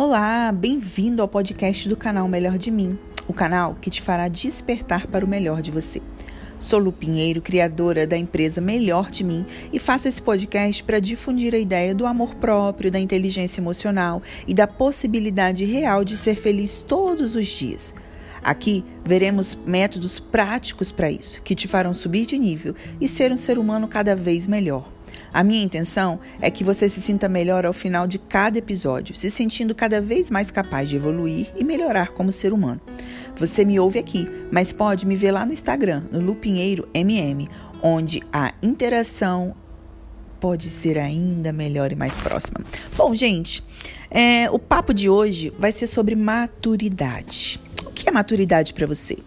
Olá, bem-vindo ao podcast do canal Melhor de Mim, o canal que te fará despertar para o melhor de você. Sou Lu Pinheiro, criadora da empresa Melhor de Mim, e faço esse podcast para difundir a ideia do amor próprio, da inteligência emocional e da possibilidade real de ser feliz todos os dias. Aqui veremos métodos práticos para isso, que te farão subir de nível e ser um ser humano cada vez melhor. A minha intenção é que você se sinta melhor ao final de cada episódio, se sentindo cada vez mais capaz de evoluir e melhorar como ser humano. Você me ouve aqui, mas pode me ver lá no Instagram, no Lupinheiro MM, onde a interação pode ser ainda melhor e mais próxima. Bom, gente, é, o papo de hoje vai ser sobre maturidade. O que é maturidade para você?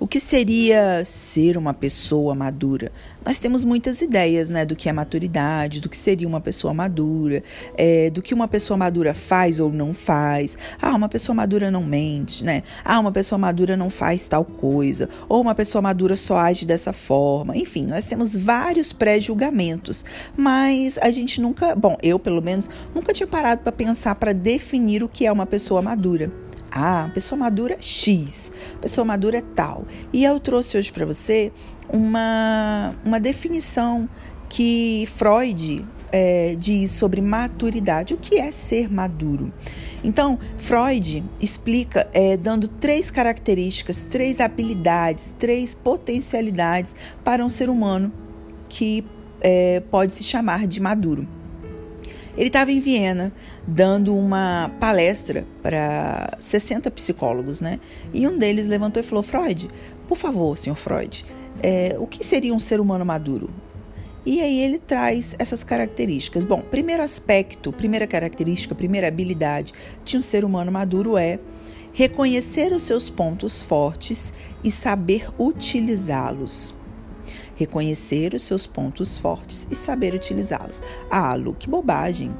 O que seria ser uma pessoa madura? Nós temos muitas ideias né, do que é maturidade, do que seria uma pessoa madura, é, do que uma pessoa madura faz ou não faz. Ah, uma pessoa madura não mente, né? Ah, uma pessoa madura não faz tal coisa. Ou uma pessoa madura só age dessa forma. Enfim, nós temos vários pré-julgamentos. Mas a gente nunca, bom, eu pelo menos, nunca tinha parado para pensar para definir o que é uma pessoa madura. Ah, pessoa madura X, pessoa madura tal. E eu trouxe hoje para você uma, uma definição que Freud é, diz sobre maturidade. O que é ser maduro? Então, Freud explica é, dando três características, três habilidades, três potencialidades para um ser humano que é, pode se chamar de maduro. Ele estava em Viena dando uma palestra para 60 psicólogos, né? E um deles levantou e falou: Freud, por favor, senhor Freud, é, o que seria um ser humano maduro? E aí ele traz essas características. Bom, primeiro aspecto, primeira característica, primeira habilidade de um ser humano maduro é reconhecer os seus pontos fortes e saber utilizá-los reconhecer os seus pontos fortes e saber utilizá-los. Ah, Lu, que bobagem.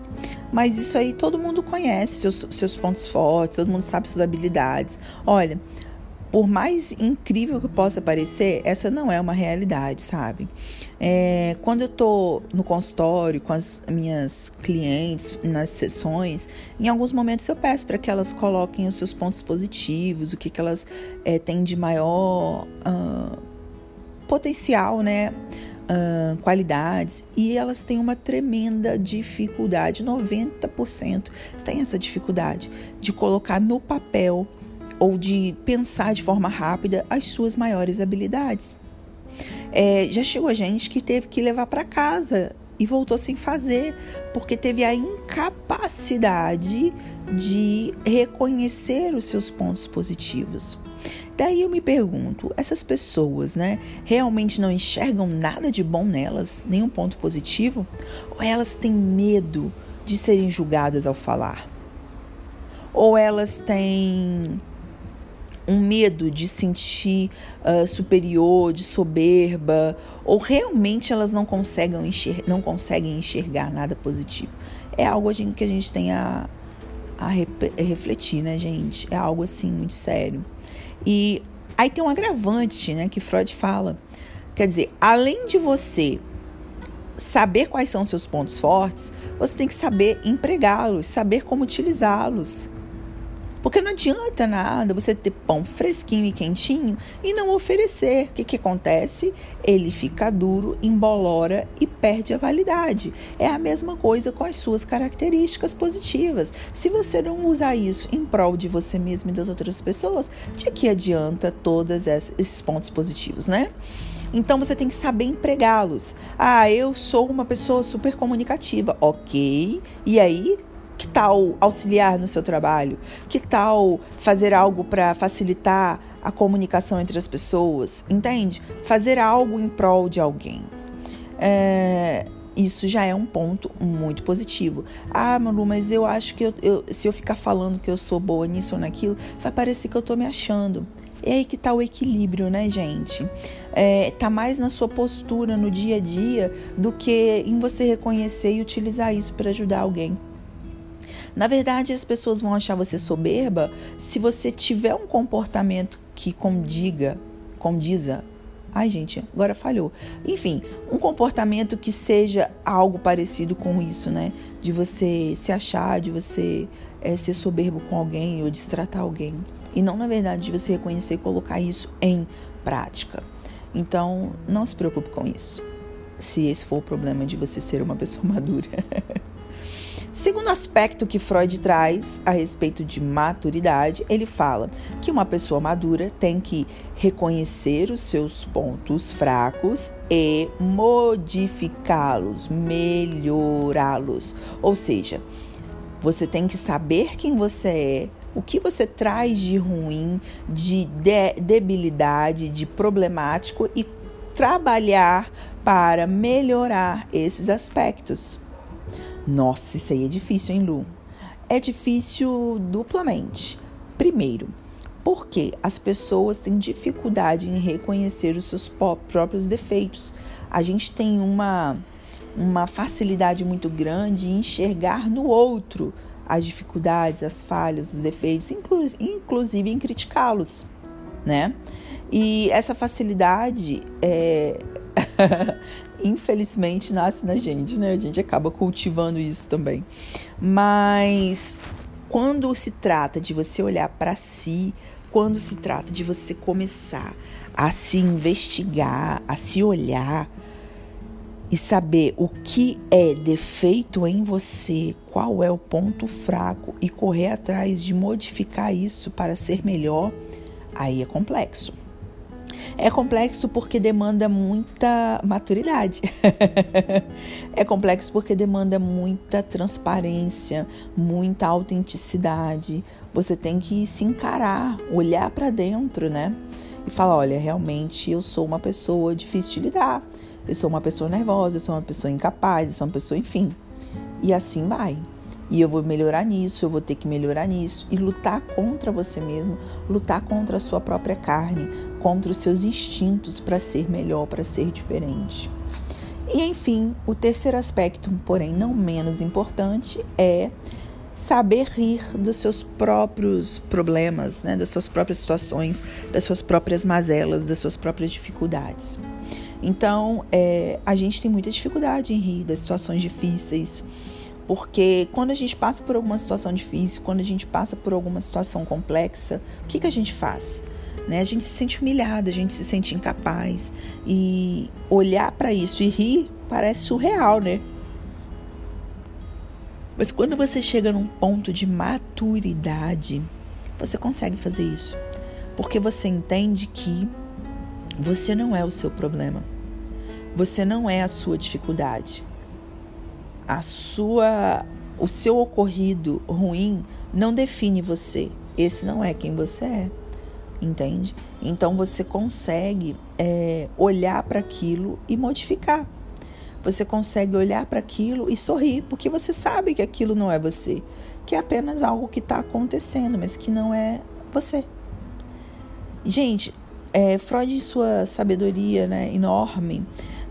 Mas isso aí todo mundo conhece seus, seus pontos fortes, todo mundo sabe suas habilidades. Olha, por mais incrível que possa parecer, essa não é uma realidade, sabe? É, quando eu tô no consultório com as minhas clientes nas sessões, em alguns momentos eu peço para que elas coloquem os seus pontos positivos, o que, que elas é, têm de maior. Uh, potencial, né? Uh, qualidades e elas têm uma tremenda dificuldade, 90% tem essa dificuldade de colocar no papel ou de pensar de forma rápida as suas maiores habilidades. É, já chegou a gente que teve que levar para casa e voltou sem fazer, porque teve a incapacidade de reconhecer os seus pontos positivos. Daí eu me pergunto, essas pessoas, né, realmente não enxergam nada de bom nelas, nenhum ponto positivo? Ou elas têm medo de serem julgadas ao falar? Ou elas têm um medo de sentir uh, superior, de soberba, ou realmente elas não conseguem, enxergar, não conseguem enxergar nada positivo? É algo que a gente tem a, a refletir, né, gente? É algo assim muito sério. E aí tem um agravante, né, que Freud fala. Quer dizer, além de você saber quais são seus pontos fortes, você tem que saber empregá-los, saber como utilizá-los. Porque não adianta nada você ter pão fresquinho e quentinho e não oferecer. O que, que acontece? Ele fica duro, embolora e perde a validade. É a mesma coisa com as suas características positivas. Se você não usar isso em prol de você mesmo e das outras pessoas, de que adianta todos esses pontos positivos, né? Então você tem que saber empregá-los. Ah, eu sou uma pessoa super comunicativa. Ok. E aí, que tal auxiliar no seu trabalho? Que tal fazer algo para facilitar a comunicação entre as pessoas? Entende? Fazer algo em prol de alguém. É, isso já é um ponto muito positivo. Ah, Manu, mas eu acho que eu, eu, se eu ficar falando que eu sou boa nisso ou naquilo, vai parecer que eu estou me achando. É aí que está o equilíbrio, né, gente? É, tá mais na sua postura no dia a dia do que em você reconhecer e utilizar isso para ajudar alguém. Na verdade, as pessoas vão achar você soberba se você tiver um comportamento que condiga, condiza, Ai, gente, agora falhou. Enfim, um comportamento que seja algo parecido com isso, né? De você se achar, de você é, ser soberbo com alguém ou destratar alguém. E não, na verdade, de você reconhecer e colocar isso em prática. Então, não se preocupe com isso. Se esse for o problema de você ser uma pessoa madura. Segundo aspecto que Freud traz a respeito de maturidade, ele fala que uma pessoa madura tem que reconhecer os seus pontos fracos e modificá-los, melhorá-los. Ou seja, você tem que saber quem você é, o que você traz de ruim, de, de debilidade, de problemático e trabalhar para melhorar esses aspectos. Nossa, isso aí é difícil, hein, Lu? É difícil duplamente. Primeiro, porque as pessoas têm dificuldade em reconhecer os seus próprios defeitos. A gente tem uma, uma facilidade muito grande em enxergar no outro as dificuldades, as falhas, os defeitos, inclu inclusive em criticá-los, né? E essa facilidade é, infelizmente nasce na gente, né? A gente acaba cultivando isso também. Mas quando se trata de você olhar para si, quando se trata de você começar a se investigar, a se olhar e saber o que é defeito em você, qual é o ponto fraco e correr atrás de modificar isso para ser melhor, aí é complexo. É complexo porque demanda muita maturidade. é complexo porque demanda muita transparência, muita autenticidade. Você tem que se encarar, olhar para dentro, né? E falar: olha, realmente eu sou uma pessoa difícil de lidar. Eu sou uma pessoa nervosa, eu sou uma pessoa incapaz, eu sou uma pessoa, enfim. E assim vai. E eu vou melhorar nisso, eu vou ter que melhorar nisso. E lutar contra você mesmo, lutar contra a sua própria carne, contra os seus instintos para ser melhor, para ser diferente. E enfim, o terceiro aspecto, porém não menos importante, é saber rir dos seus próprios problemas, né, das suas próprias situações, das suas próprias mazelas, das suas próprias dificuldades. Então, é, a gente tem muita dificuldade em rir das situações difíceis, porque quando a gente passa por alguma situação difícil, quando a gente passa por alguma situação complexa, o que, que a gente faz? Né? A gente se sente humilhada, a gente se sente incapaz. E olhar para isso e rir parece surreal, né? Mas quando você chega num ponto de maturidade, você consegue fazer isso. Porque você entende que você não é o seu problema. Você não é a sua dificuldade a sua o seu ocorrido ruim não define você. Esse não é quem você é, entende? Então você consegue é, olhar para aquilo e modificar. Você consegue olhar para aquilo e sorrir, porque você sabe que aquilo não é você, que é apenas algo que está acontecendo, mas que não é você. Gente, é, Freud, em sua sabedoria né, enorme,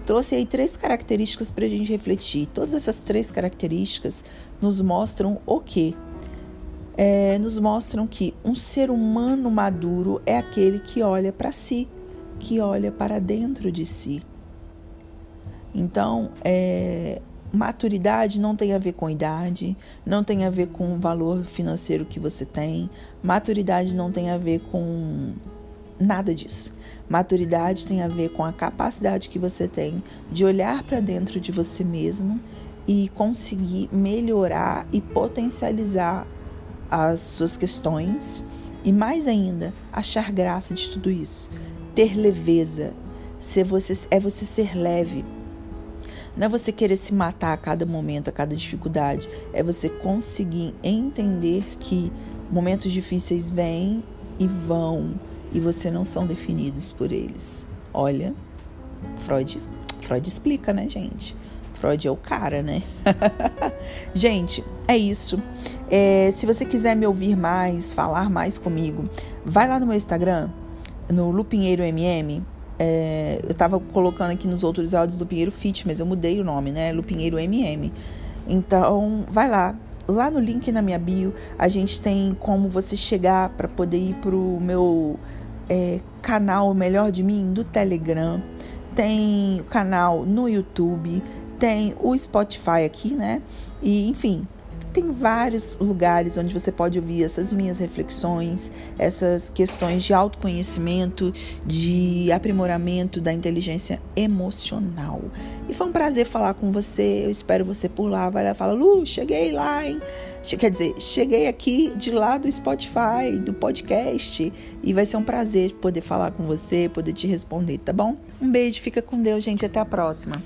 trouxe aí três características para a gente refletir. Todas essas três características nos mostram o quê? É, nos mostram que um ser humano maduro é aquele que olha para si, que olha para dentro de si. Então, é, maturidade não tem a ver com idade, não tem a ver com o valor financeiro que você tem, maturidade não tem a ver com nada disso. Maturidade tem a ver com a capacidade que você tem de olhar para dentro de você mesmo e conseguir melhorar e potencializar as suas questões e mais ainda achar graça de tudo isso, ter leveza, ser você é você ser leve. Não é você querer se matar a cada momento, a cada dificuldade, é você conseguir entender que momentos difíceis vêm e vão e você não são definidos por eles. Olha, Freud, Freud explica, né, gente? Freud é o cara, né? gente, é isso. É, se você quiser me ouvir mais, falar mais comigo, vai lá no meu Instagram, no Lupinheiro MM. É, eu tava colocando aqui nos outros áudios do Pinheiro Fit, mas eu mudei o nome, né? Lupinheiro MM. Então, vai lá. Lá no link na minha bio, a gente tem como você chegar para poder ir pro meu é, canal Melhor de Mim do Telegram, tem o canal no YouTube, tem o Spotify aqui, né? E enfim, tem vários lugares onde você pode ouvir essas minhas reflexões, essas questões de autoconhecimento, de aprimoramento da inteligência emocional. E foi um prazer falar com você. Eu espero você por lá. Vai lá e fala, Lu, cheguei lá, hein? Quer dizer, cheguei aqui de lá do Spotify, do podcast. E vai ser um prazer poder falar com você, poder te responder, tá bom? Um beijo, fica com Deus, gente. Até a próxima.